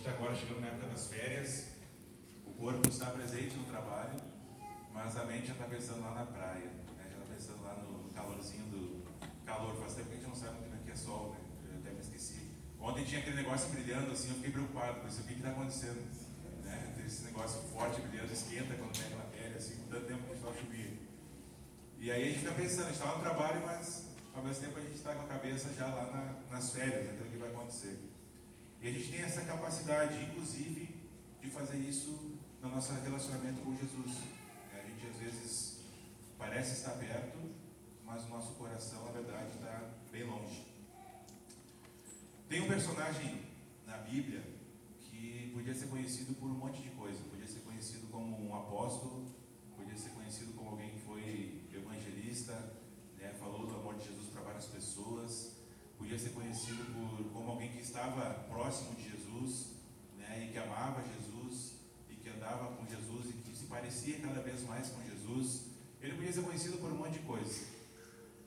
está agora chegando na época das férias, o corpo está presente no trabalho, mas a mente já está pensando lá na praia, né? já está pensando lá no calorzinho do calor. Faz tempo que a gente não sabe o que é sol, né? Eu até me esqueci. Ontem tinha aquele negócio brilhando assim, eu fiquei preocupado, pensei, o que está acontecendo? Né? Esse negócio forte brilhando, esquenta quando pega na pele, assim, com tanto tempo que só chovia. E aí a gente fica pensando, a gente está no trabalho, mas ao mesmo tempo a gente está com a cabeça já lá na, nas férias, naquilo que vai acontecer. E a gente tem essa capacidade, inclusive, de fazer isso no nosso relacionamento com Jesus. A gente às vezes parece estar perto, mas o nosso coração, na verdade, está bem longe. Tem um personagem na Bíblia que podia ser conhecido por um monte de coisa. Podia ser conhecido como um apóstolo, podia ser conhecido como alguém que foi evangelista, né, falou do amor de Jesus para várias pessoas, podia ser conhecido por, como alguém que estava próximo de Jesus né, e que amava Jesus e que andava com Jesus e que se parecia cada vez mais com Jesus. Ele podia ser conhecido por um monte de coisa.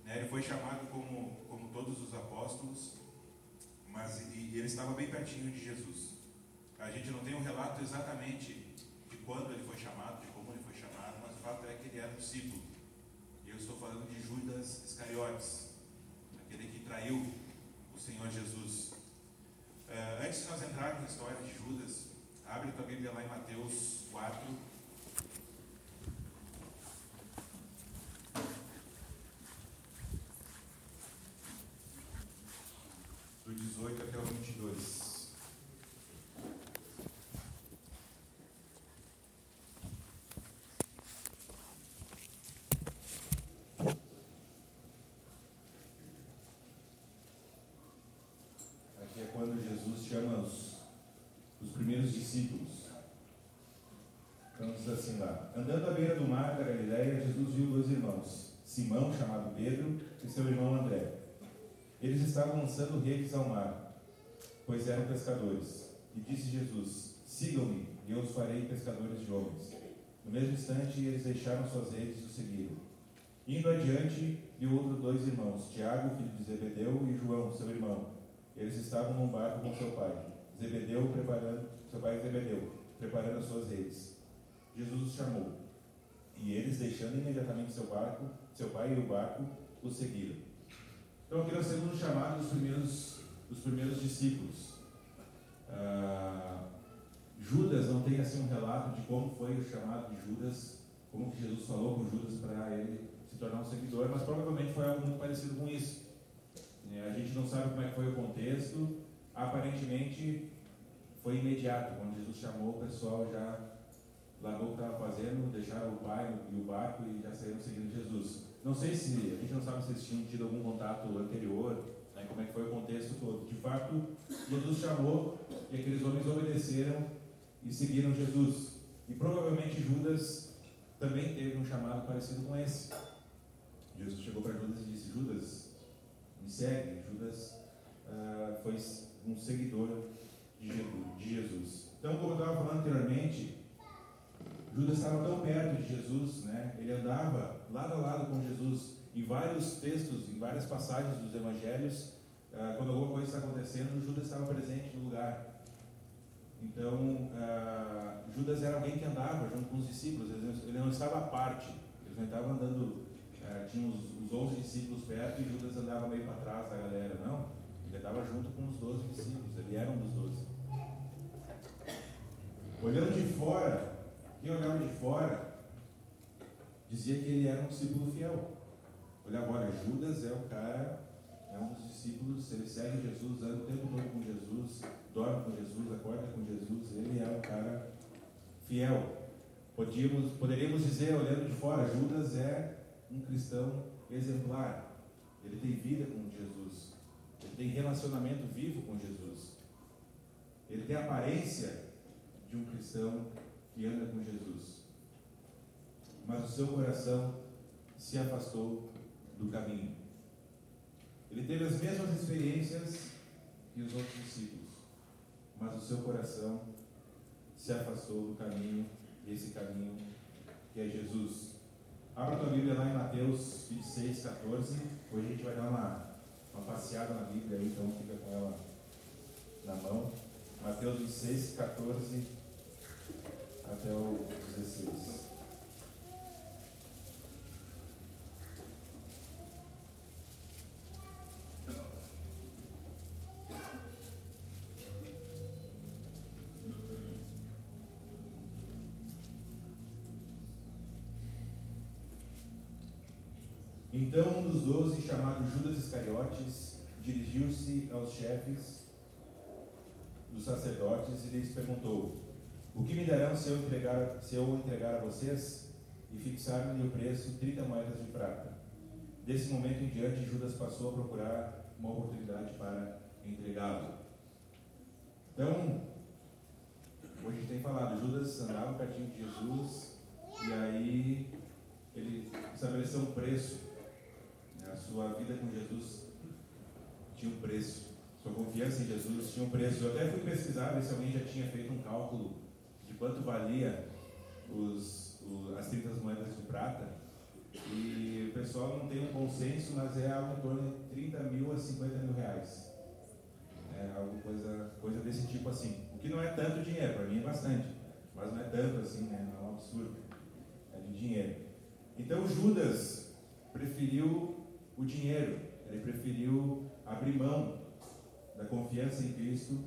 Né, ele foi chamado como, como todos os apóstolos, mas e, e ele estava bem pertinho de Jesus. A gente não tem um relato exatamente de quando ele foi chamado, de como ele foi chamado, mas o fato é que ele era um discípulo. Eu estou falando de Judas Iscariotes, aquele que traiu Senhor Jesus. Uh, antes de nós entrarmos na história de Judas, abre tua Bíblia lá em Mateus 4. Do 18 até o 22. Aqui é quando Jesus chama os, os primeiros discípulos. Então diz assim lá: Andando à beira do mar da Galileia, Jesus viu dois irmãos, Simão, chamado Pedro, e seu irmão André. Eles estavam lançando redes ao mar, pois eram pescadores. E disse Jesus: Sigam-me, e eu os farei pescadores de homens. No mesmo instante, eles deixaram suas redes e o seguiram. Indo adiante, viu outros dois irmãos, Tiago, filho de Zebedeu, e João, seu irmão. Eles estavam num barco com seu pai, Zebedeu preparando, seu pai Zebedeu, preparando as suas redes. Jesus os chamou, e eles, deixando imediatamente seu barco, seu pai e o barco, o seguiram. Então aqui nós temos o chamado dos primeiros, dos primeiros discípulos. Ah, Judas não tem assim um relato de como foi o chamado de Judas, como que Jesus falou com Judas para ele se tornar um seguidor, mas provavelmente foi algo muito parecido com isso. A gente não sabe como é que foi o contexto. Aparentemente foi imediato. Quando Jesus chamou, o pessoal já largou o que estava fazendo, deixaram o pai e o barco e já saíram seguindo Jesus. Não sei se, a gente não sabe se eles tinham tido algum contato anterior, né, como é que foi o contexto todo. De fato, Jesus chamou e aqueles homens obedeceram e seguiram Jesus. E provavelmente Judas também teve um chamado parecido com esse. Jesus chegou para Judas e disse: Judas, me segue. Judas uh, foi um seguidor de Jesus. Então, como eu estava falando anteriormente, Judas estava tão perto de Jesus, né? ele andava lado a lado com Jesus. Em vários textos, em várias passagens dos evangelhos, uh, quando alguma coisa está acontecendo, Judas estava presente no lugar. Então, uh, Judas era alguém que andava junto com os discípulos, ele não estava à parte, eles não estavam andando Uh, tinha os, os 11 discípulos perto e Judas andava meio para trás da galera. Não, ele estava junto com os 12 discípulos, ele era um dos 12. Olhando de fora, quem olhava de fora dizia que ele era um discípulo fiel. Olha agora, Judas é o cara, é um dos discípulos, ele segue Jesus, anda o tempo todo com Jesus, dorme com Jesus, acorda com Jesus, ele é um cara fiel. Podíamos, poderíamos dizer, olhando de fora, Judas é um cristão exemplar. Ele tem vida com Jesus. Ele tem relacionamento vivo com Jesus. Ele tem aparência de um cristão que anda com Jesus. Mas o seu coração se afastou do caminho. Ele teve as mesmas experiências que os outros discípulos, mas o seu coração se afastou do caminho, esse caminho que é Jesus. Abra tua Bíblia lá em Mateus 26, 14. Hoje a gente vai dar uma, uma passeada na Bíblia aí, então fica com ela na mão. Mateus 26, 14 até o 16. Então um dos doze, chamado Judas Iscariotes, dirigiu-se aos chefes dos sacerdotes e lhes perguntou: O que me darão se eu entregar, se eu entregar a vocês e fixar-lhe o preço 30 moedas de prata? Desse momento em diante, Judas passou a procurar uma oportunidade para entregá-lo. Então, hoje a gente tem falado, Judas andava pertinho de Jesus e aí ele estabeleceu um preço a sua vida com Jesus tinha um preço. Sua confiança em Jesus tinha um preço. Eu até fui pesquisar ver se alguém já tinha feito um cálculo quanto valia os, as 30 moedas de prata. E o pessoal não tem um consenso, mas é algo em torno de 30 mil a 50 mil reais. É algo coisa, coisa desse tipo assim. O que não é tanto dinheiro, para mim é bastante, mas não é tanto assim, né? não é um absurdo. É de dinheiro. Então Judas preferiu o dinheiro. Ele preferiu abrir mão da confiança em Cristo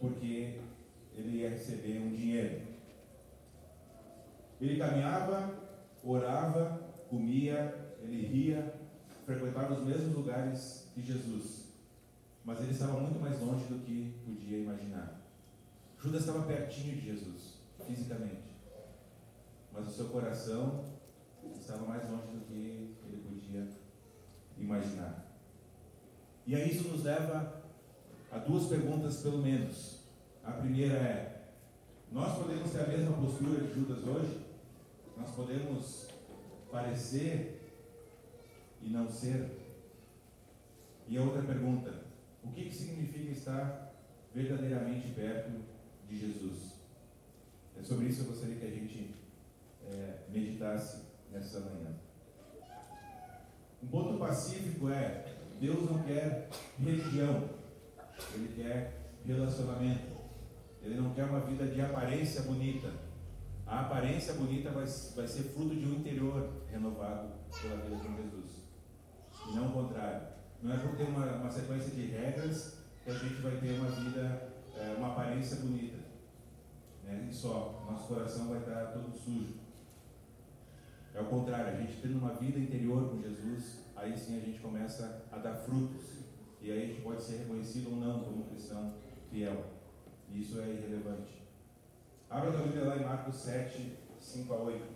porque ele ia receber um dinheiro. Ele caminhava, orava, comia, ele ria, frequentava os mesmos lugares que Jesus, mas ele estava muito mais longe do que podia imaginar. Judas estava pertinho de Jesus, fisicamente, mas o seu coração estava mais longe do que ele podia imaginar. E aí isso nos leva a duas perguntas, pelo menos. A primeira é: nós podemos ter a mesma postura de Judas hoje? Nós podemos parecer e não ser? E a outra pergunta: o que, que significa estar verdadeiramente perto de Jesus? É sobre isso que eu gostaria que a gente é, meditasse nessa manhã. Um ponto pacífico é: Deus não quer religião, Ele quer relacionamento. Ele não quer uma vida de aparência bonita. A aparência bonita vai, vai ser fruto de um interior renovado pela vida com Jesus. E não o contrário. Não é por ter uma, uma sequência de regras que a gente vai ter uma vida, é, uma aparência bonita. Né? E só, nosso coração vai estar todo sujo. É o contrário, a gente tendo uma vida interior com Jesus, aí sim a gente começa a dar frutos. E aí a gente pode ser reconhecido ou não como cristão fiel. Isso é irrelevante. Abra a Bíblia lá em Marcos 7, 5 a 8.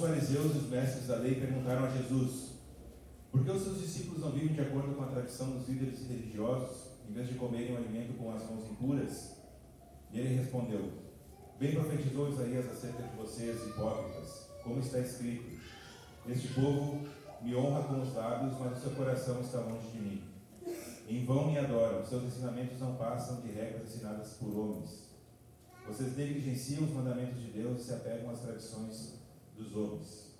Fariseus e os mestres da lei perguntaram a Jesus: Por que os seus discípulos não vivem de acordo com a tradição dos líderes religiosos, em vez de comerem o alimento com as mãos impuras? E ele respondeu: Bem profetizou Isaías acerca de vocês, hipócritas, como está escrito: Este povo me honra com os lábios, mas o seu coração está longe de mim. Em vão me adoram, seus ensinamentos não passam de regras ensinadas por homens. Vocês negligenciam os mandamentos de Deus e se apegam às tradições dos homens.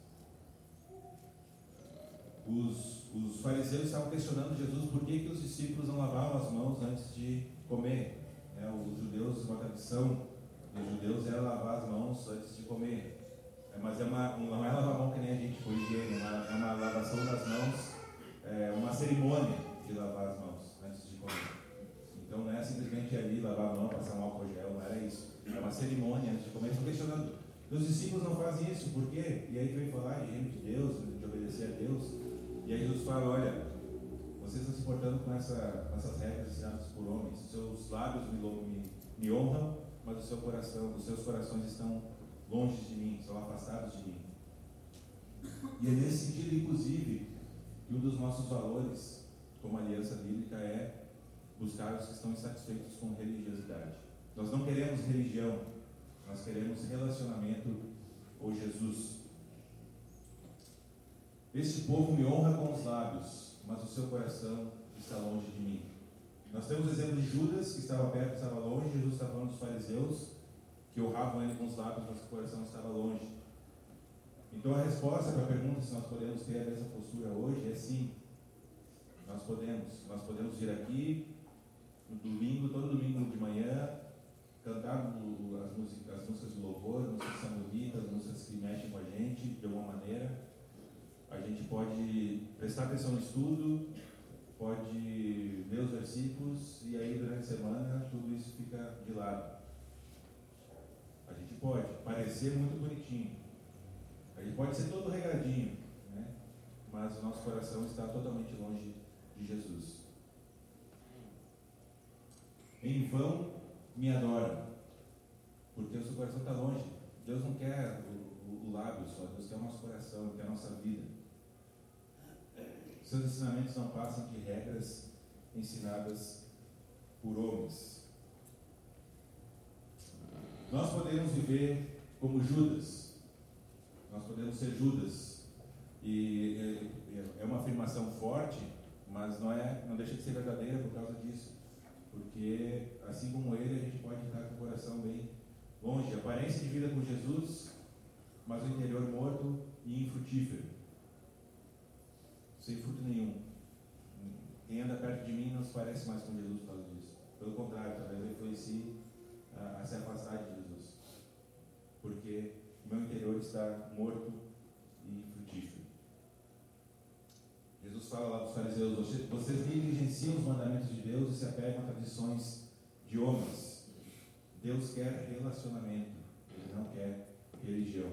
Os, os fariseus estavam questionando Jesus por que, que os discípulos não lavavam as mãos antes de comer. É, os judeus, uma tradição dos judeus era lavar as mãos antes de comer. É, mas é uma, não é lavar a mão que nem a gente foi higiene, é uma, é uma lavação das mãos, é uma cerimônia de lavar as mãos antes de comer. Então não é simplesmente ali lavar a mão, passar um álcool gel, não era isso. É uma cerimônia antes de comer. Questionando meus discípulos não fazem isso, por quê? E aí vem falar de reino de Deus, de obedecer a Deus. E aí Jesus fala, olha, vocês estão se portando com, essa, essas regras ensinadas por homens. Seus lábios me, me, me honram, mas o seu coração, os seus corações estão longe de mim, estão afastados de mim. E é nesse sentido, inclusive, que um dos nossos valores como aliança bíblica é buscar os que estão insatisfeitos com religiosidade. Nós não queremos religião, Nós queremos relacionamento com Jesus. Este povo me honra com os lábios, mas o seu coração está longe de mim. Nós temos o exemplo de Judas, que estava perto, estava longe. Jesus estava falando dos fariseus, que honravam ele com os lábios, mas o coração estava longe. Então a resposta para a pergunta se nós podemos ter a mesma postura hoje é sim. Nós podemos. Nós podemos vir aqui no domingo, todo domingo de manhã, cantar as músicas, as músicas de louvor, as músicas as músicas que mexem com a gente de alguma maneira. A gente pode prestar atenção no estudo, pode ler os versículos e aí durante a semana tudo isso fica de lado. A gente pode parecer muito bonitinho, a gente pode ser todo regradinho, né? mas o nosso coração está totalmente longe de Jesus. Em vão me adora, porque o seu coração está longe. Deus não quer o, o, o lábio só, Deus quer o nosso coração, quer a nossa vida. Seus ensinamentos não passam de regras ensinadas por homens. Nós podemos viver como Judas. Nós podemos ser Judas. E é uma afirmação forte, mas não é, não deixa de ser verdadeira por causa disso. Porque assim como ele, a gente pode estar com o coração bem longe. Aparência de vida com Jesus, mas o interior morto e infrutífero sem fruto nenhum. Quem anda perto de mim não se parece mais com Jesus por causa disso. Pelo contrário, talvez eu influencie a, a se afastar de Jesus. Porque o meu interior está morto e frutífero. Jesus fala lá para os fariseus: vocês negligenciam os mandamentos de Deus e se apegam a tradições de homens. Deus quer relacionamento, Ele não quer religião.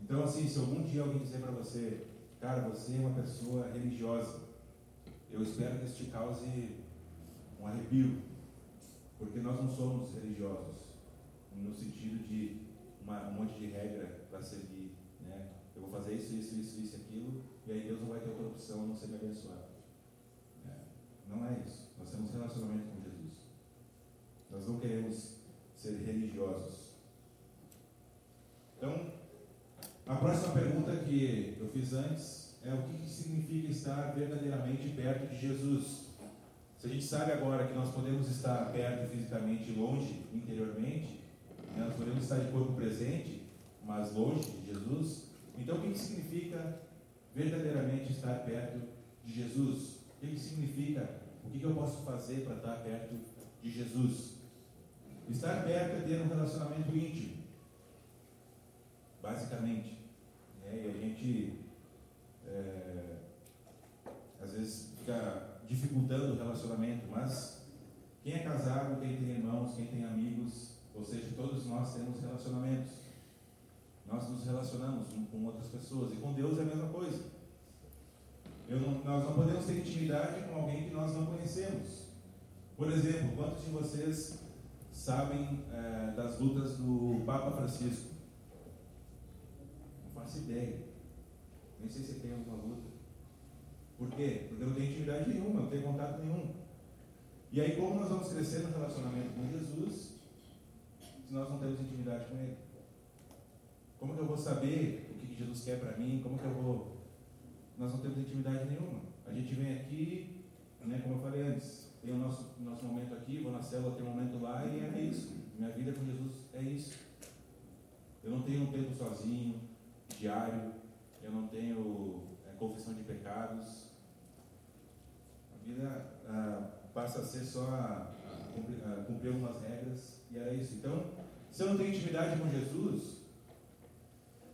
Então, assim, se algum dia alguém dizer para você, Cara, você é uma pessoa religiosa. Eu espero que isso te cause um arrepio, porque nós não somos religiosos, no sentido de uma, um monte de regra para seguir. Né? Eu vou fazer isso, isso, isso, isso, aquilo, e aí Deus não vai ter outra opção a não ser me abençoar. É. Não é isso. Nós temos relacionamento com Jesus. Nós não queremos ser religiosos. Então, a próxima pergunta que eu fiz antes é o que significa estar verdadeiramente perto de Jesus. Se a gente sabe agora que nós podemos estar perto fisicamente longe interiormente, né, nós podemos estar de corpo presente, mas longe de Jesus, então o que significa verdadeiramente estar perto de Jesus? O que significa? O que eu posso fazer para estar perto de Jesus? Estar perto é ter um relacionamento íntimo, basicamente. Né? E a gente, é, às vezes, fica dificultando o relacionamento, mas quem é casado, quem tem irmãos, quem tem amigos, ou seja, todos nós temos relacionamentos. Nós nos relacionamos com outras pessoas e com Deus é a mesma coisa. Não, nós não podemos ter intimidade com alguém que nós não conhecemos. Por exemplo, quantos de vocês sabem é, das lutas do Papa Francisco? faço ideia. Nem sei se tem alguma luta. Por quê? Porque eu não tenho intimidade nenhuma, não tenho contato nenhum. E aí, como nós vamos crescer no relacionamento com Jesus se nós não temos intimidade com Ele? Como que eu vou saber o que Jesus quer para mim? Como que eu vou. Nós não temos intimidade nenhuma. A gente vem aqui, né, como eu falei antes, tem o nosso, nosso momento aqui, vou na célula, tem um momento lá e é isso. Minha vida com Jesus é isso. Eu não tenho um tempo sozinho, diário, eu não tenho é, confissão de pecados. A vida ah, passa a ser só a, cumprir, a cumprir algumas regras e era isso. Então, se eu não tenho intimidade com Jesus,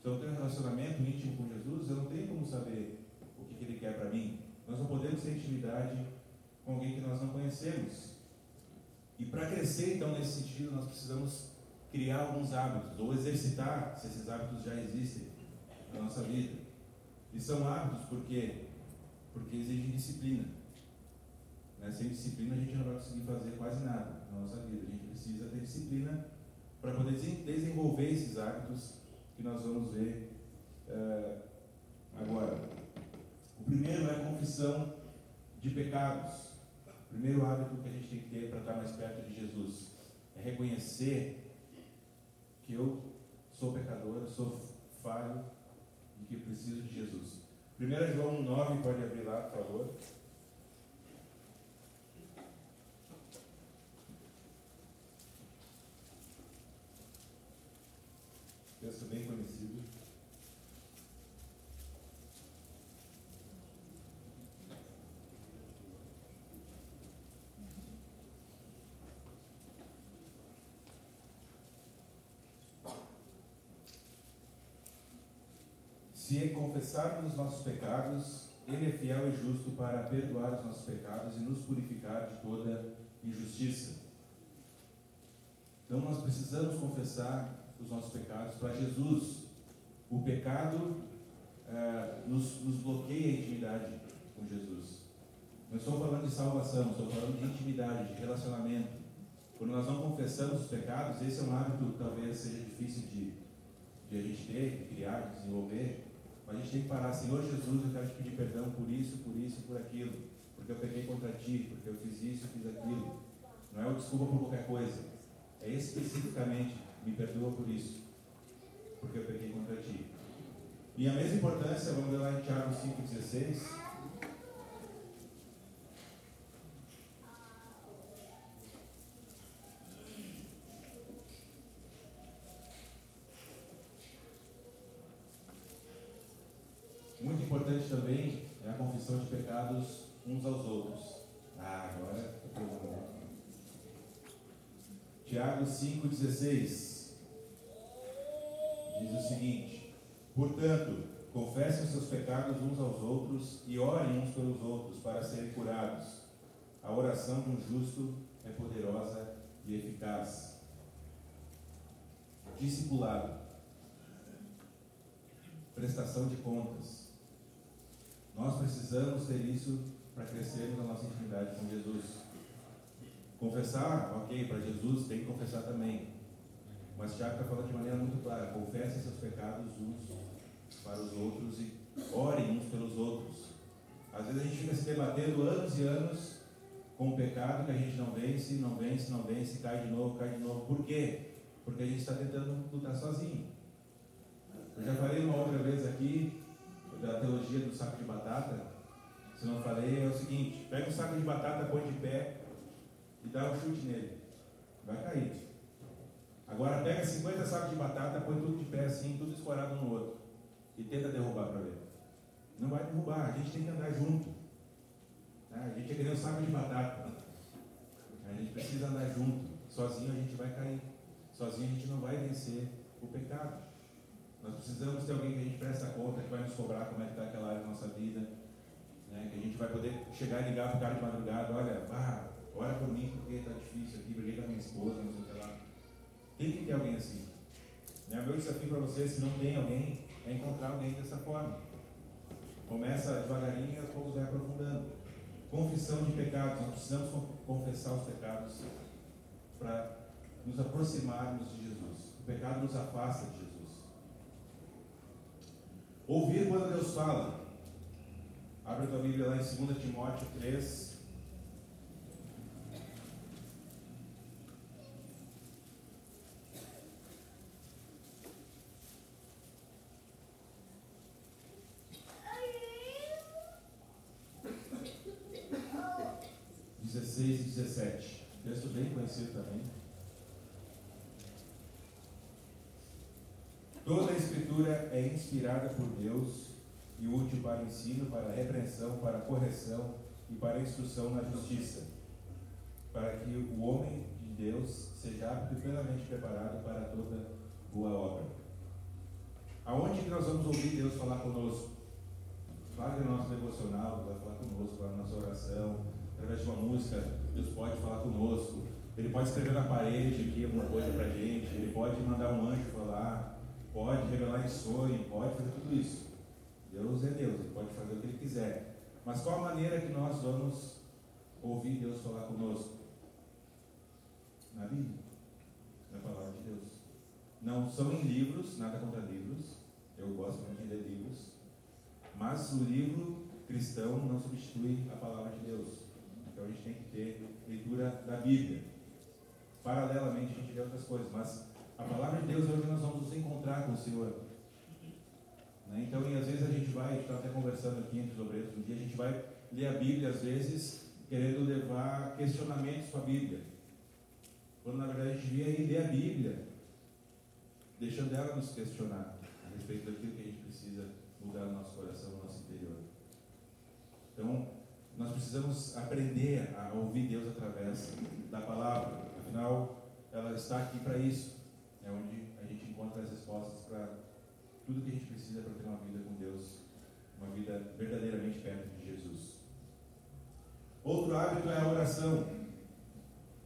se eu não tenho um relacionamento íntimo com Jesus, eu não tenho como saber o que, que Ele quer para mim. Nós não podemos ter intimidade com alguém que nós não conhecemos. E para crescer, então, nesse sentido, nós precisamos criar alguns hábitos, ou exercitar, se esses hábitos já existem, na nossa vida. E são hábitos porque porque exigem disciplina. Né? Sem disciplina a gente não vai conseguir fazer quase nada na nossa vida. A gente precisa ter disciplina para poder desenvolver esses hábitos que nós vamos ver uh, agora. O primeiro é a confissão de pecados. O primeiro hábito que a gente tem que ter para estar mais perto de Jesus é reconhecer que eu sou pecador, sou falho e que preciso de Jesus. 1 João 9, pode abrir lá, por favor. Texto bem conhecido. Se confessarmos os nossos pecados, Ele é fiel e justo para perdoar os nossos pecados e nos purificar de toda injustiça. Então nós precisamos confessar os nossos pecados para Jesus. O pecado é, nos, nos bloqueia a intimidade com Jesus. Não estou falando de salvação, estou falando de intimidade, de relacionamento. Quando nós não confessamos os pecados, esse é um hábito que talvez seja difícil de, de a gente ter, de criar, de desenvolver. Mas a gente tem que parar, Senhor Jesus, eu quero te pedir perdão por isso, por isso, por aquilo. Porque eu peguei contra ti, porque eu fiz isso, fiz aquilo. Não é uma desculpa por qualquer coisa. É especificamente, me perdoa por isso. Porque eu peguei contra ti. E a mesma importância, vamos ver lá em Tiago 5,16. Muito importante também é a confissão de pecados uns aos outros. Ah, agora Tiago 5,16 diz o seguinte: Portanto, confessem seus pecados uns aos outros e orem uns pelos outros para serem curados. A oração de um justo é poderosa e eficaz. Discipulado, prestação de contas, nós precisamos ter isso para crescermos na nossa intimidade com Jesus. Confessar, ok, para Jesus tem que confessar também. Mas Tiago está falando de maneira muito clara: confessem seus pecados uns para os outros e orem uns pelos outros. Às vezes a gente fica se debatendo anos e anos com o pecado que a gente não vence, não vence, não vence, cai de novo, cai de novo. Por quê? Porque a gente está tentando lutar sozinho. Eu já falei uma outra vez aqui da teologia do saco de batata, se não falei, é o seguinte: pega um saco de batata, põe de pé e dá um chute nele. Vai cair. Agora pega 50 sacos de batata, põe tudo de pé assim, tudo escorado um no outro. E tenta derrubar para ver. Não vai derrubar, a gente tem que andar junto. Tá? A gente é que nem um saco de batata. A gente precisa andar junto. Sozinho a gente vai cair. Sozinho a gente não vai vencer o pecado. Nós precisamos ter alguém que a gente presta conta, que vai nos cobrar como é que está aquela área da nossa vida. Né? Que a gente vai poder chegar e ligar para o cara de madrugada, olha, ah, ora por mim porque está difícil aqui, briguei com a minha esposa, não sei o que lá. Tem que ter alguém assim. Né? O meu desafio para você, se não tem alguém, é encontrar alguém dessa forma. Começa devagarinho e aos poucos vai aprofundando. Confissão de pecados, nós precisamos confessar os pecados para nos aproximarmos de Jesus. O pecado nos afasta de Jesus. Ouvir quando Deus fala. Abre a tua Bíblia lá em 2 Timóteo 3. Dezesseis e dezessete. Texto bem conhecido também. Toda a Escritura é inspirada por Deus e útil para ensino, para repreensão, para correção e para instrução na justiça, para que o homem de Deus seja apto e plenamente preparado para toda boa obra. Aonde que nós vamos ouvir Deus falar conosco? Que no nosso devocional, vai falar conosco, na nossa oração, através de uma música, Deus pode falar conosco. Ele pode escrever na parede aqui alguma coisa para gente, ele pode mandar um anjo falar, pode revelar em sonho, pode fazer tudo isso. Deus é Deus, Ele pode fazer o que Ele quiser. Mas qual a maneira que nós vamos ouvir Deus falar conosco? Na Bíblia, na palavra de Deus. Não são em livros, nada contra livros. Eu gosto muito de ler livros. Mas o livro cristão não substitui a palavra de Deus. Então a gente tem que ter leitura da Bíblia. Paralelamente a gente vê outras coisas, mas A palavra de Deus onde nós vamos nos encontrar com o Senhor. Né? Então, e às vezes a gente vai, a gente está até conversando aqui entre os obreiros um dia, a gente vai ler a Bíblia, às vezes, querendo levar questionamentos para a Bíblia. Quando na verdade a gente devia ir ler a Bíblia, deixando ela nos questionar a respeito daquilo que a gente precisa mudar no nosso coração, no nosso interior. Então, nós precisamos aprender a ouvir Deus através da palavra. Afinal, ela está aqui para isso. É onde a gente encontra as respostas para tudo que a gente precisa para ter uma vida com Deus, uma vida verdadeiramente perto de Jesus. Outro hábito é a oração.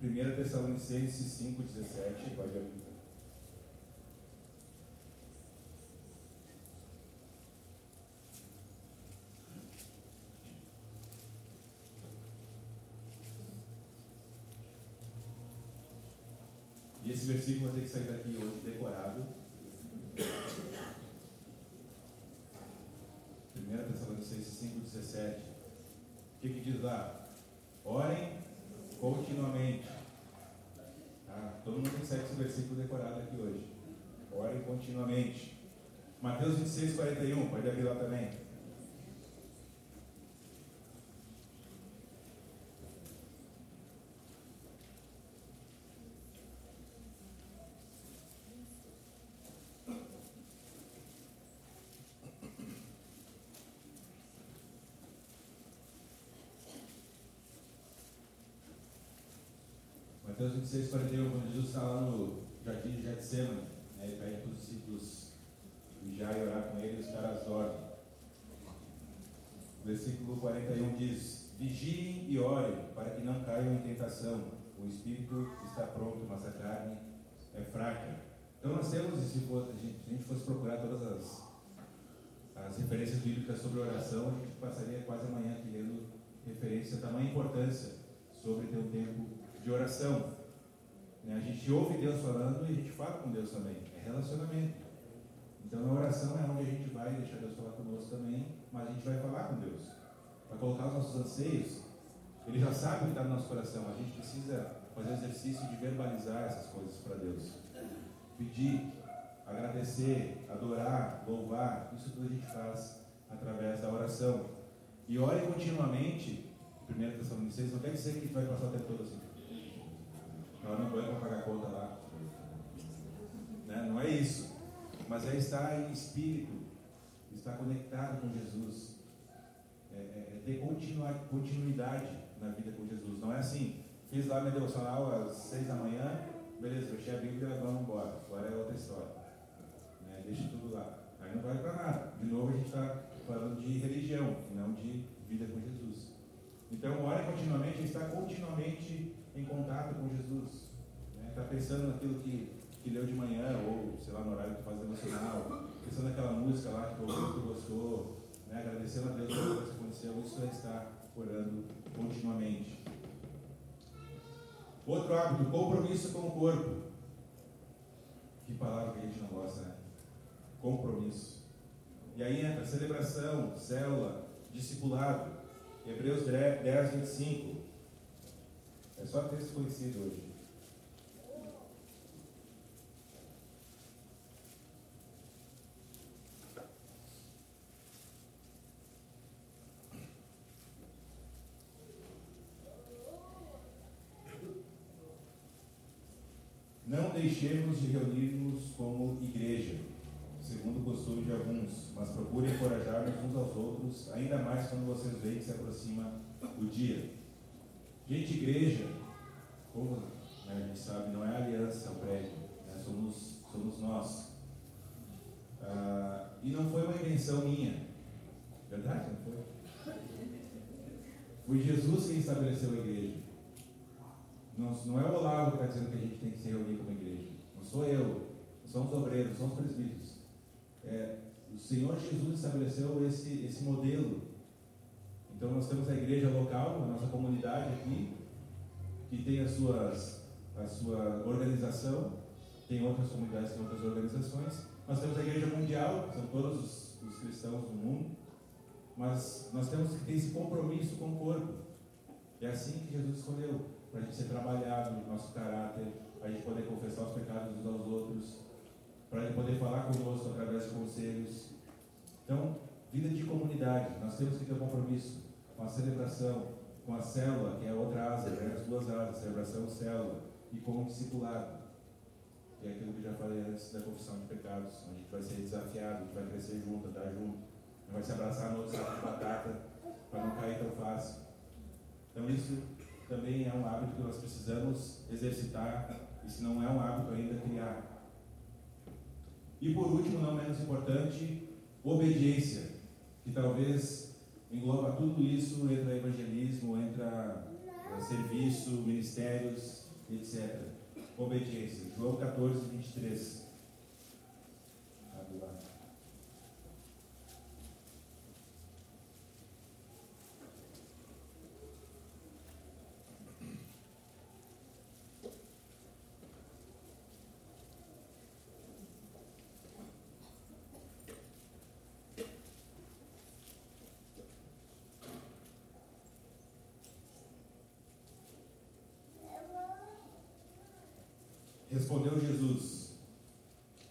1 Tessalonicenses 5,17, pode abrir. E esse versículo vai ter que sair daqui hoje decorado. 1 Tessalonicenses 5,17. O que, que diz lá? Orem continuamente. Ah, todo mundo com esse versículo decorado aqui hoje. Orem continuamente. Mateus 26, 41. Pode abrir lá também. Mateus 26, 41, quando Jesus está lá no jardim de Getsemane, né, ele pede para os discípulos vigiar e orar com ele, os caras dormem. Versículo 41 diz: Vigiem e orem, para que não caiam em tentação. O espírito está pronto, mas a carne é fraca. Então nós temos, se a gente fosse procurar todas as, as referências bíblicas sobre oração, a gente passaria quase amanhã aqui lendo referência da tamanha importância sobre ter um tempo de oração. Né? A gente ouve Deus falando e a gente fala com Deus também. É relacionamento. Então a oração é onde a gente vai deixar Deus falar conosco também, mas a gente vai falar com Deus. Vai colocar os nossos anseios. Ele já sabe o que está no nosso coração. A gente precisa fazer o exercício de verbalizar essas coisas para Deus. Pedir, agradecer, adorar, louvar. Isso tudo a gente faz através da oração. E ore continuamente. 1 Tessalonicenses não quer dizer que tu vai passar o tempo todo assim não banho para pagar a conta lá. Né? Não é isso. Mas é estar em espírito, estar conectado com Jesus. É, é, é ter continuidade na vida com Jesus. Não é assim, fiz lá minha devocional às seis da manhã, beleza, fechei a Bíblia, vamos embora. Agora é outra história. Né? Deixa tudo lá. Aí não vale para nada. De novo a gente está falando de religião, não de vida com Jesus. Então, ora continuamente, está continuamente em contato com Jesus. Está né? pensando naquilo que, que leu de manhã, ou sei lá, no horário que faz devocional, pensando naquela música lá que tu gostou, né? agradecendo a Deus coisa que aconteceu. Isso é estar orando continuamente. Outro hábito, compromisso com o corpo. Que palavra que a gente não gosta, né? Compromisso. E aí entra celebração, célula, discipulado. Hebreus 10, 25. É só texto conhecido hoje. Não deixemos de reunir-nos como igreja, segundo o costume de alguns, mas procurem encorajar-nos uns aos outros, ainda mais quando vocês veem que se aproxima o dia. Gente, igreja, como né, a gente sabe, não é aliança, é o prédio, né, somos, somos nós. Ah, e não foi uma invenção minha, verdade? Não foi? Foi Jesus quem estabeleceu a igreja. Não, não é o Olavo que está dizendo que a gente tem que se reunir como igreja. Não sou eu, não são os obreiros, são os presbíteros. É, o Senhor Jesus estabeleceu esse, esse modelo então nós temos a igreja local, a nossa comunidade aqui, que tem as suas, a sua organização, tem outras comunidades, tem outras organizações. Nós temos a igreja mundial, são todos os, os cristãos do mundo, mas nós temos que ter esse compromisso com o corpo. É assim que Jesus escolheu, para a gente ser trabalhado no nosso caráter, a gente poder confessar os pecados uns aos outros, para ele poder falar conosco através de conselhos. Então, vida de comunidade, nós temos que ter um compromisso com a celebração, com a célula, que é outra asa, né? as duas asas, celebração célula, e com o discipulado, que é aquilo que já falei antes da confissão de pecados, onde a gente vai ser desafiado, a gente vai crescer junto, andar junto, vai se abraçar no outro saco de batata, para não cair tão fácil. Então isso também é um hábito que nós precisamos exercitar, e se não é um hábito ainda, criar. E por último, não menos importante, obediência, que talvez engloba tudo isso, entra evangelismo, entra eh, serviço, ministérios, etc. Obediência. João 14, 23. Respondeu Jesus: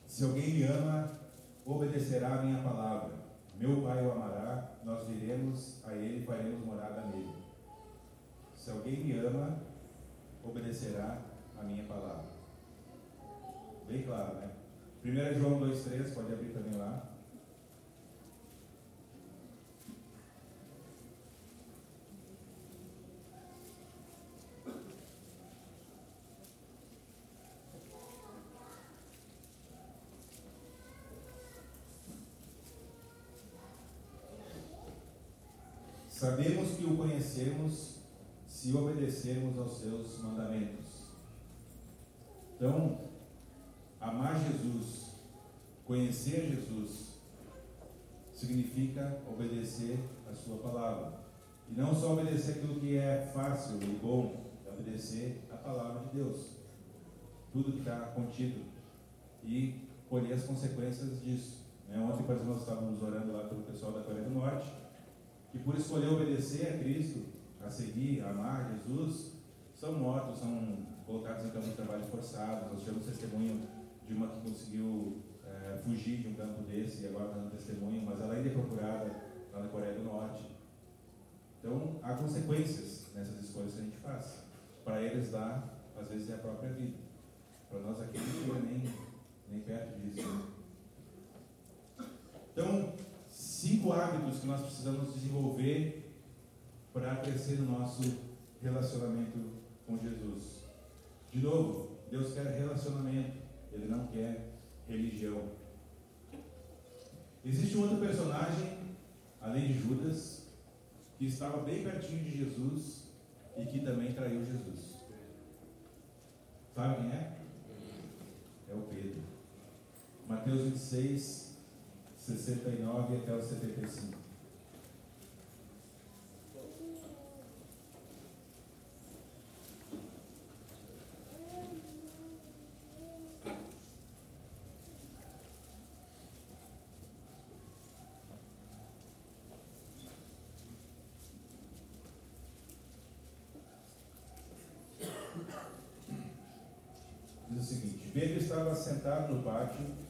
Se alguém me ama, obedecerá a minha palavra. Meu Pai o amará, nós viremos a ele e faremos morada nele. Se alguém me ama, obedecerá a minha palavra. Bem claro, né? 1 João 2,3, pode abrir também lá. Sabemos que o conhecemos se obedecermos aos seus mandamentos. Então, amar Jesus, conhecer Jesus, significa obedecer a sua palavra. E não só obedecer aquilo que é fácil e bom, é obedecer a palavra de Deus. Tudo que está contido. E colher as consequências disso. Né? Ontem, por exemplo, nós estávamos orando lá pelo pessoal da Coreia do Norte que por escolher obedecer a Cristo, a seguir, a amar Jesus, são mortos, são colocados em campo de trabalho forçado. Nós tivemos testemunho de uma que conseguiu é, fugir de um campo desse e agora está dando testemunho, mas ela ainda é procurada lá na Coreia do Norte. Então, há consequências nessas escolhas que a gente faz. Para eles lá, às vezes, é a própria vida. Para nós aqui não chega nem, nem perto disso. Né? Então, cinco hábitos que nós precisamos desenvolver para crescer no nosso relacionamento com Jesus. De novo, Deus quer relacionamento, Ele não quer religião. Existe um outro personagem, além de Judas, que estava bem pertinho de Jesus e que também traiu Jesus. Sabe quem é? É o Pedro. Mateus 26, 69 até o 75. Diz o seguinte: Pedro estava sentado no pátio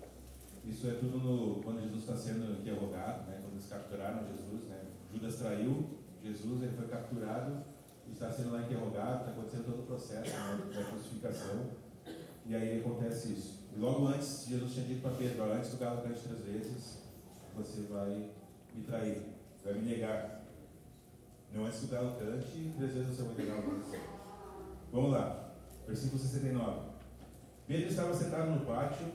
isso é tudo no, quando Jesus está sendo interrogado, né? quando eles capturaram Jesus. Né? Judas traiu Jesus, ele foi capturado, está sendo lá interrogado, está acontecendo todo o processo né, da crucificação. E aí acontece isso. E logo antes, Jesus tinha dito para Pedro: antes do galo cante três vezes, você vai me trair, vai me negar. Não antes do galo cante, três vezes você vai negar o Vamos lá, versículo 69. Pedro estava sentado no pátio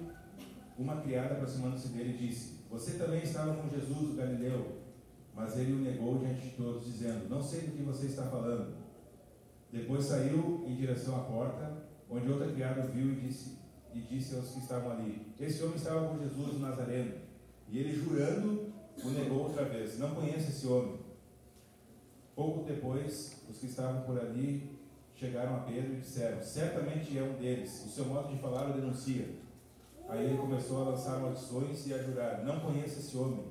uma criada aproximando-se dele disse: Você também estava com Jesus, o Galileu. Mas ele o negou diante de todos, dizendo: Não sei do que você está falando. Depois saiu em direção à porta, onde outra criada viu e disse, e disse aos que estavam ali: Esse homem estava com Jesus, o Nazareno. E ele, jurando, o negou outra vez: Não conheço esse homem. Pouco depois, os que estavam por ali chegaram a Pedro e disseram: Certamente é um deles. O seu modo de falar o denuncia. Aí ele começou a lançar maldições e a jurar: Não conheço esse homem.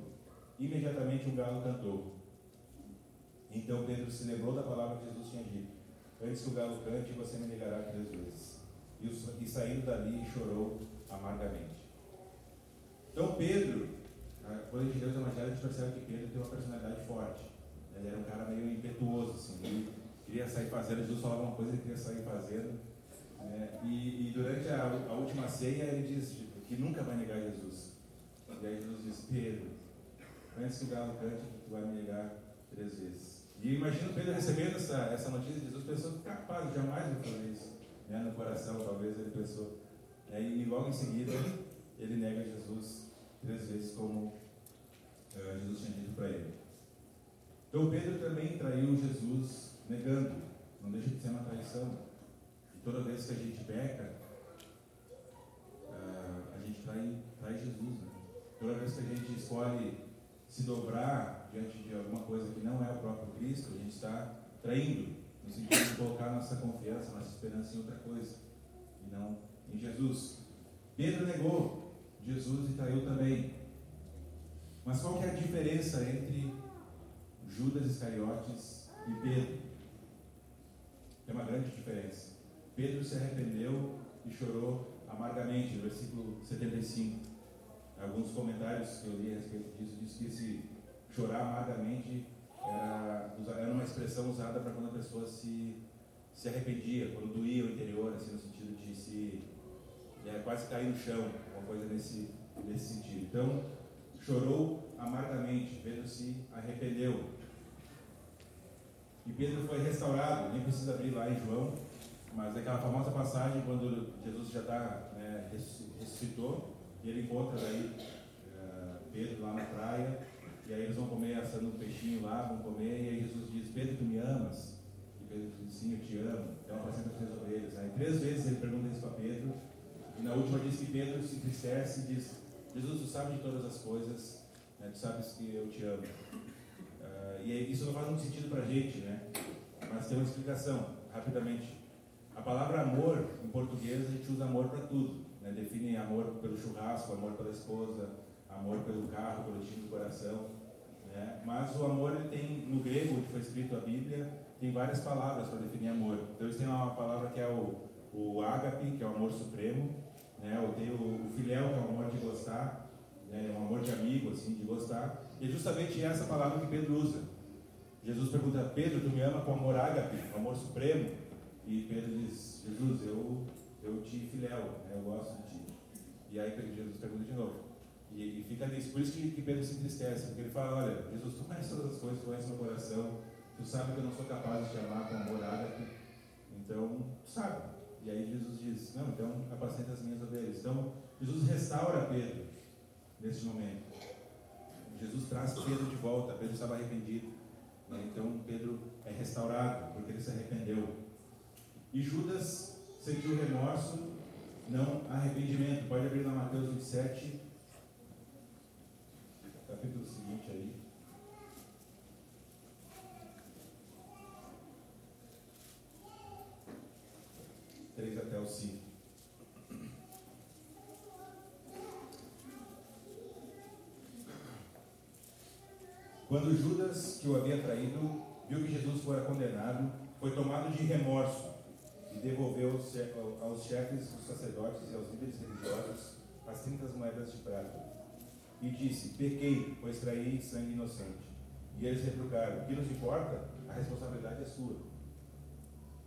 Imediatamente um galo cantou. Então Pedro se lembrou da palavra que Jesus tinha dito: Antes que o galo cante, você me negará três vezes. e, saindo dali chorou amargamente. Então Pedro, quando a gente lê os evangelhos, a gente percebe que Pedro tem uma personalidade forte. Ele era um cara meio impetuoso, assim, ele queria sair fazendo, Jesus falava uma coisa, ele queria sair fazendo. Né? E, e, durante a, a, última ceia ele diz que nunca vai negar Jesus. E aí Jesus diz, Pedro, antes que o galo cante, tu vai me negar três vezes. E imagina Pedro recebendo essa, essa notícia Jesus, pensou, capaz, jamais vou fazer isso. Né? No coração, talvez ele pensou. E logo em seguida, ele nega Jesus três vezes, como uh, Jesus tinha dito para ele. Então Pedro também traiu Jesus negando. Não deixa de ser uma traição. E toda vez que a gente peca, uh, a gente trai, trai Jesus. Né? Que a gente escolhe se dobrar diante de alguma coisa que não é o próprio Cristo, a gente está traindo, no sentido de colocar nossa confiança, nossa esperança em outra coisa, e não em Jesus. Pedro negou Jesus e traiu também. Mas qual que é a diferença entre Judas Iscariotes e Pedro? Tem uma grande diferença. Pedro se arrependeu e chorou amargamente, versículo 75. Alguns comentários que eu li a respeito disso diz que esse chorar amargamente era, era uma expressão usada para quando a pessoa se, se arrependia, quando doía o interior, assim, no sentido de se é, quase cair no chão, uma coisa nesse, nesse sentido. Então, chorou amargamente, Pedro se arrependeu. E Pedro foi restaurado, nem precisa abrir lá em João, mas aquela famosa passagem quando Jesus já está né, ressuscitou, e ele encontra aí uh, Pedro lá na praia, e aí eles vão comer assando um peixinho lá, vão comer, e aí Jesus diz, Pedro, tu me amas? E Pedro diz, sim, eu te amo. Então apacenta as ovelhas. Aí três vezes ele pergunta isso para Pedro, e na última diz que Pedro se entristece e diz, Jesus, tu sabes de todas as coisas, né? tu sabes que eu te amo. Uh, e isso não faz muito sentido para a gente, né? Mas tem uma explicação, rapidamente. A palavra amor, em português, a gente usa amor para tudo. Né? Define amor pelo churrasco, amor pela esposa, amor pelo carro, pelo time do coração. Né? Mas o amor, ele tem, no grego, que foi escrito a Bíblia, tem várias palavras para definir amor. Então, eles têm uma palavra que é o, o ágape, que é o amor supremo. Né? Ou tem o, o filéu, que é o amor de gostar. Né? Um amor de amigo, assim, de gostar. E é justamente essa palavra que Pedro usa. Jesus pergunta, Pedro, tu me ama com amor ágape, amor supremo? E Pedro diz, Jesus, eu eu te filéu, né? eu gosto de ti. E aí Jesus pergunta de novo. E, e fica nisso. Por isso que, Pedro se entristece, porque ele fala, olha, Jesus, tu conheces todas as coisas, tu conheces meu coração, tu sabe que eu não sou capaz de te amar com amor ágape, então tu sabe. E aí Jesus diz, não, então apacenta as minhas ovelhas. Então Jesus restaura Pedro nesse momento. Jesus traz Pedro de volta, Pedro estava arrependido. Né? Então Pedro é restaurado, porque ele se arrependeu. E Judas sentiu remorso, não arrependimento. Pode abrir na Mateus 27, capítulo seguinte aí. Três até o cinco. Quando Judas, que o havia traído, viu que Jesus fora condenado, foi tomado de remorso devolveu aos chefes dos sacerdotes e aos líderes religiosos as 30 moedas de prata. E disse: Pequei, pois traí sangue inocente. E eles replicaram: que nos importa? A responsabilidade é sua.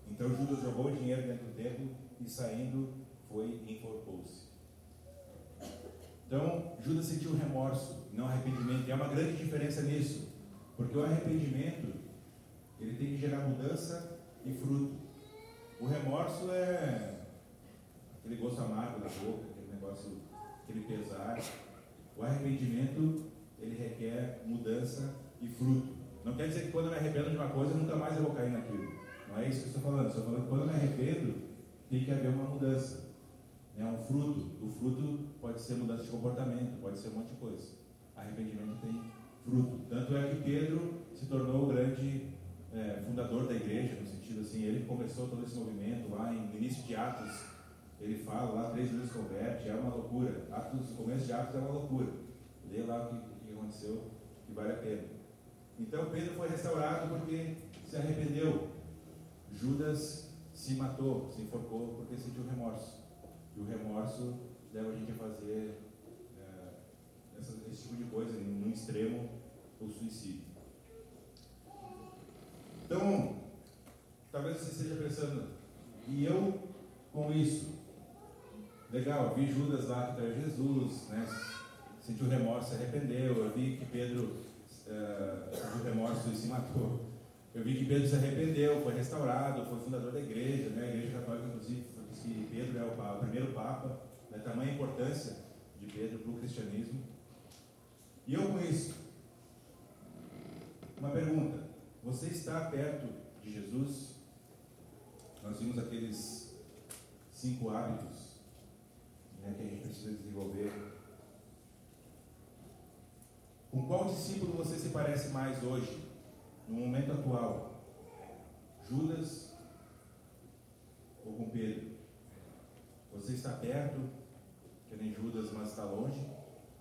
Então Judas jogou o dinheiro dentro do templo e saindo foi e enforcou-se. Então Judas sentiu remorso, não arrependimento. E há uma grande diferença nisso, porque o arrependimento ele tem que gerar mudança e fruto. O remorso é aquele gosto amargo da boca, aquele negócio, aquele pesar. O arrependimento, ele requer mudança e fruto. Não quer dizer que quando eu me arrependo de uma coisa, nunca mais eu vou cair naquilo. Não é isso que eu estou falando. Estou falando que quando eu me arrependo, tem que haver uma mudança. É um fruto. O fruto pode ser mudança de comportamento, pode ser um monte de coisa. Arrependimento tem fruto. Tanto é que Pedro se tornou o grande é, fundador da igreja, no sentido assim, ele começou todo esse movimento lá em, no início de Atos, ele fala lá, três mil se converte, é uma loucura. Atos, o começo de Atos é uma loucura. Lê lá o que, o que aconteceu, que vale a pena. Então Pedro foi restaurado porque se arrependeu. Judas se matou, se enforcou porque sentiu remorso. E o remorso leva a gente a fazer é, esse tipo de coisa, no extremo, o suicídio. Então, talvez você esteja pensando, e eu com isso? Legal, vi Judas lá que traiu Jesus, né? sentiu remorso, se arrependeu. Eu vi que Pedro uh, sentiu remorso e se matou. Eu vi que Pedro se arrependeu, foi restaurado, foi fundador da igreja, né? a igreja católica, inclusive, que Pedro é o, papa, o primeiro papa, né? tamanha importância de Pedro para o cristianismo. E eu com isso, uma pergunta: você está perto de Jesus? Nós vimos aqueles cinco hábitos né, que a gente precisa desenvolver. Com qual discípulo você se parece mais hoje, no momento atual? Judas ou com Pedro? Você está perto, que nem Judas, mas está longe?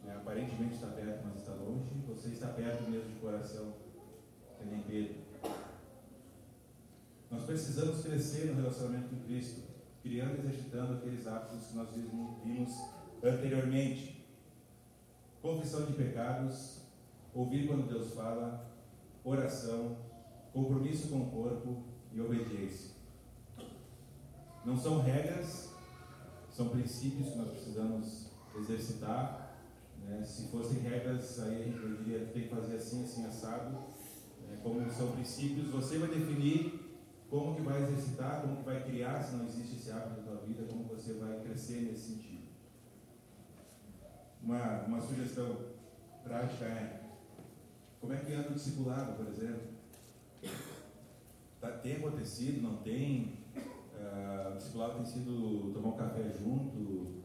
Né? Aparentemente está perto, mas está longe. Você está perto mesmo de coração, nem Pedro. Nós precisamos crescer no relacionamento com Cristo, criando e exercitando aqueles hábitos que nós vimos anteriormente. Confissão de pecados, ouvir quando Deus fala, oração, compromisso com o corpo e obediência. Não são regras, são princípios que nós precisamos exercitar. Né? Se fossem regras, aí a gente que tem que fazer assim, assim, assado. Né? Como são princípios, você vai definir como que vai exercitar, como que vai criar, se não existe esse hábito na tua vida, como você vai crescer nesse sentido. Uma, uma sugestão prática é como é que anda o discipulado, por exemplo? Tá, tem acontecido, não tem? Uh, o discipulado tem sido tomar um café junto?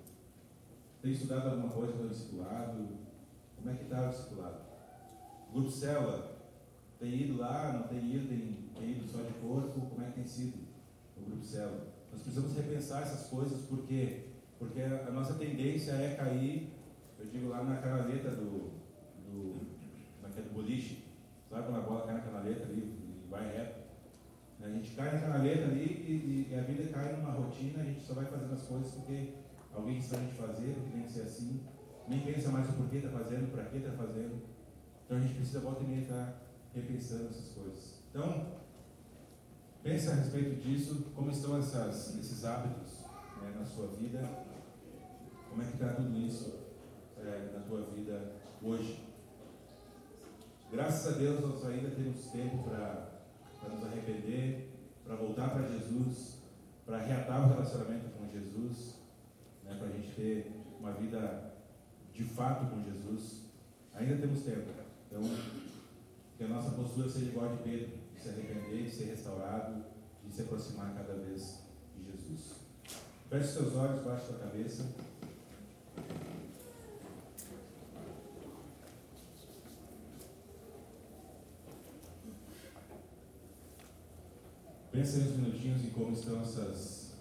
Tem estudado alguma coisa no discipulado? Como é que está o discipulado? Grupo Célula, tem ido lá, não tem ido, tem, tem ido só de corpo? Como é que tem sido o Grupo Célula? Nós precisamos repensar essas coisas, por quê? Porque a, nossa tendência é cair, eu digo lá na canaleta do, do do boliche, sabe quando a bola cai na canaleta ali e vai reto? A gente cai na canaleta ali e, e, a vida cai numa rotina, a gente só vai fazendo as coisas porque alguém ensinou a gente fazer, porque tem que ser assim. Nem pensa mais o porquê está fazendo, para que está fazendo. Então a gente precisa volta e meia estar tá repensando essas coisas. Então, pensa a respeito disso, como estão essas, esses hábitos né, na sua vida, como é que está tudo isso é, na tua vida hoje. Graças a Deus nós ainda temos tempo para nos arrepender, para voltar para Jesus, para reatar o relacionamento com Jesus, né, para a gente ter uma vida de fato com Jesus. Ainda temos tempo. Então, que a nossa postura seja igual a de Pedro, de se arrepender, de ser restaurado, de se aproximar cada vez de Jesus. Feche seus olhos, baixe sua cabeça. Pensa uns minutinhos em como estão essas,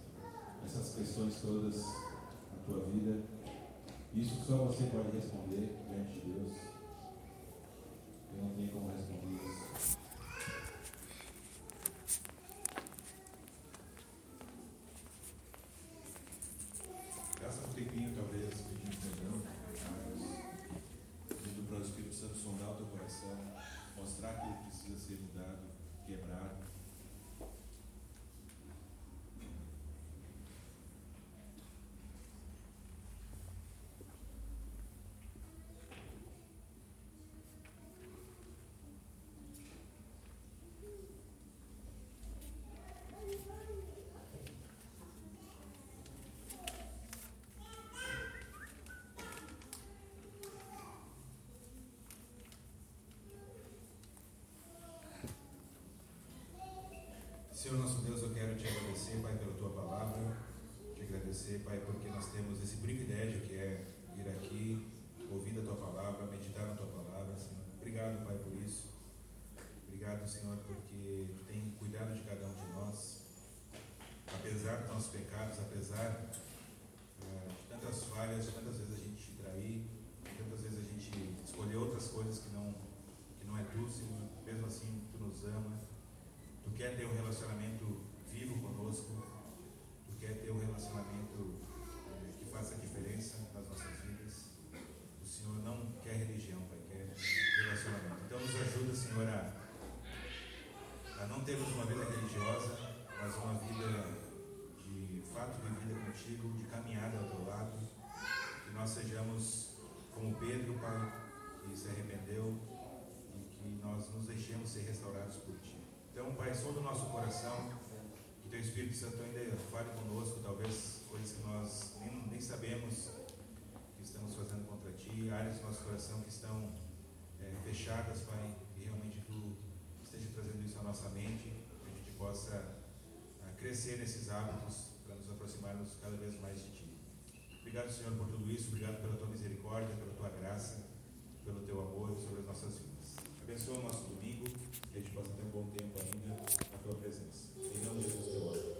essas questões todas na tua vida. Isso só você pode responder diante de Deus. Não tenho como responder isso. Gasta um tempinho, talvez, pedindo perdão, pedindo para o Espírito Santo sondar o teu coração, mostrar que ele precisa ser mudado, quebrado. Senhor nosso Deus, eu quero te agradecer, Pai, pela tua palavra. Te agradecer, Pai, porque nós temos esse privilégio que é vir aqui, ouvir a tua palavra, meditar na tua palavra, Senhor. Obrigado, Pai, por isso. Obrigado, Senhor, porque tem cuidado de cada um de nós. Apesar dos nossos pecados, apesar uh, de tantas falhas, tantas vezes a gente te trair, tantas vezes a gente escolher outras coisas que não, que não é tu, Senhor. Mesmo assim, tu nos ama Tu quer ter um relacionamento vivo conosco Tu quer ter um relacionamento eh, que faça diferença nas nossas vidas. O Senhor não quer religião, Pai, quer relacionamento. Então nos ajuda, Senhor, a, a não termos uma vida religiosa, mas uma vida de fato vivida contigo, de caminhada ao teu lado. Que nós sejamos como Pedro, Pai, que se arrependeu e que nós nos deixemos ser restaurados por Ti. Então, Pai, sonda o nosso coração, que Teu Espírito Santo ainda fale conosco, talvez coisas que nós nem, nem sabemos que estamos fazendo contra Ti, áreas do nosso coração que estão é, fechadas, Pai, e realmente Tu esteja trazendo isso à nossa mente, que a gente possa a, crescer nesses hábitos para nos aproximarmos cada vez mais de Ti. Obrigado, Senhor, por tudo isso, obrigado pela Tua misericórdia, pela Tua graça, pelo Teu amor sobre as nossas vidas. Abençoa o nosso domingo, que a gente possa ter um bom tempo ainda na Tua presença. Em nome de Jesus, teu amor.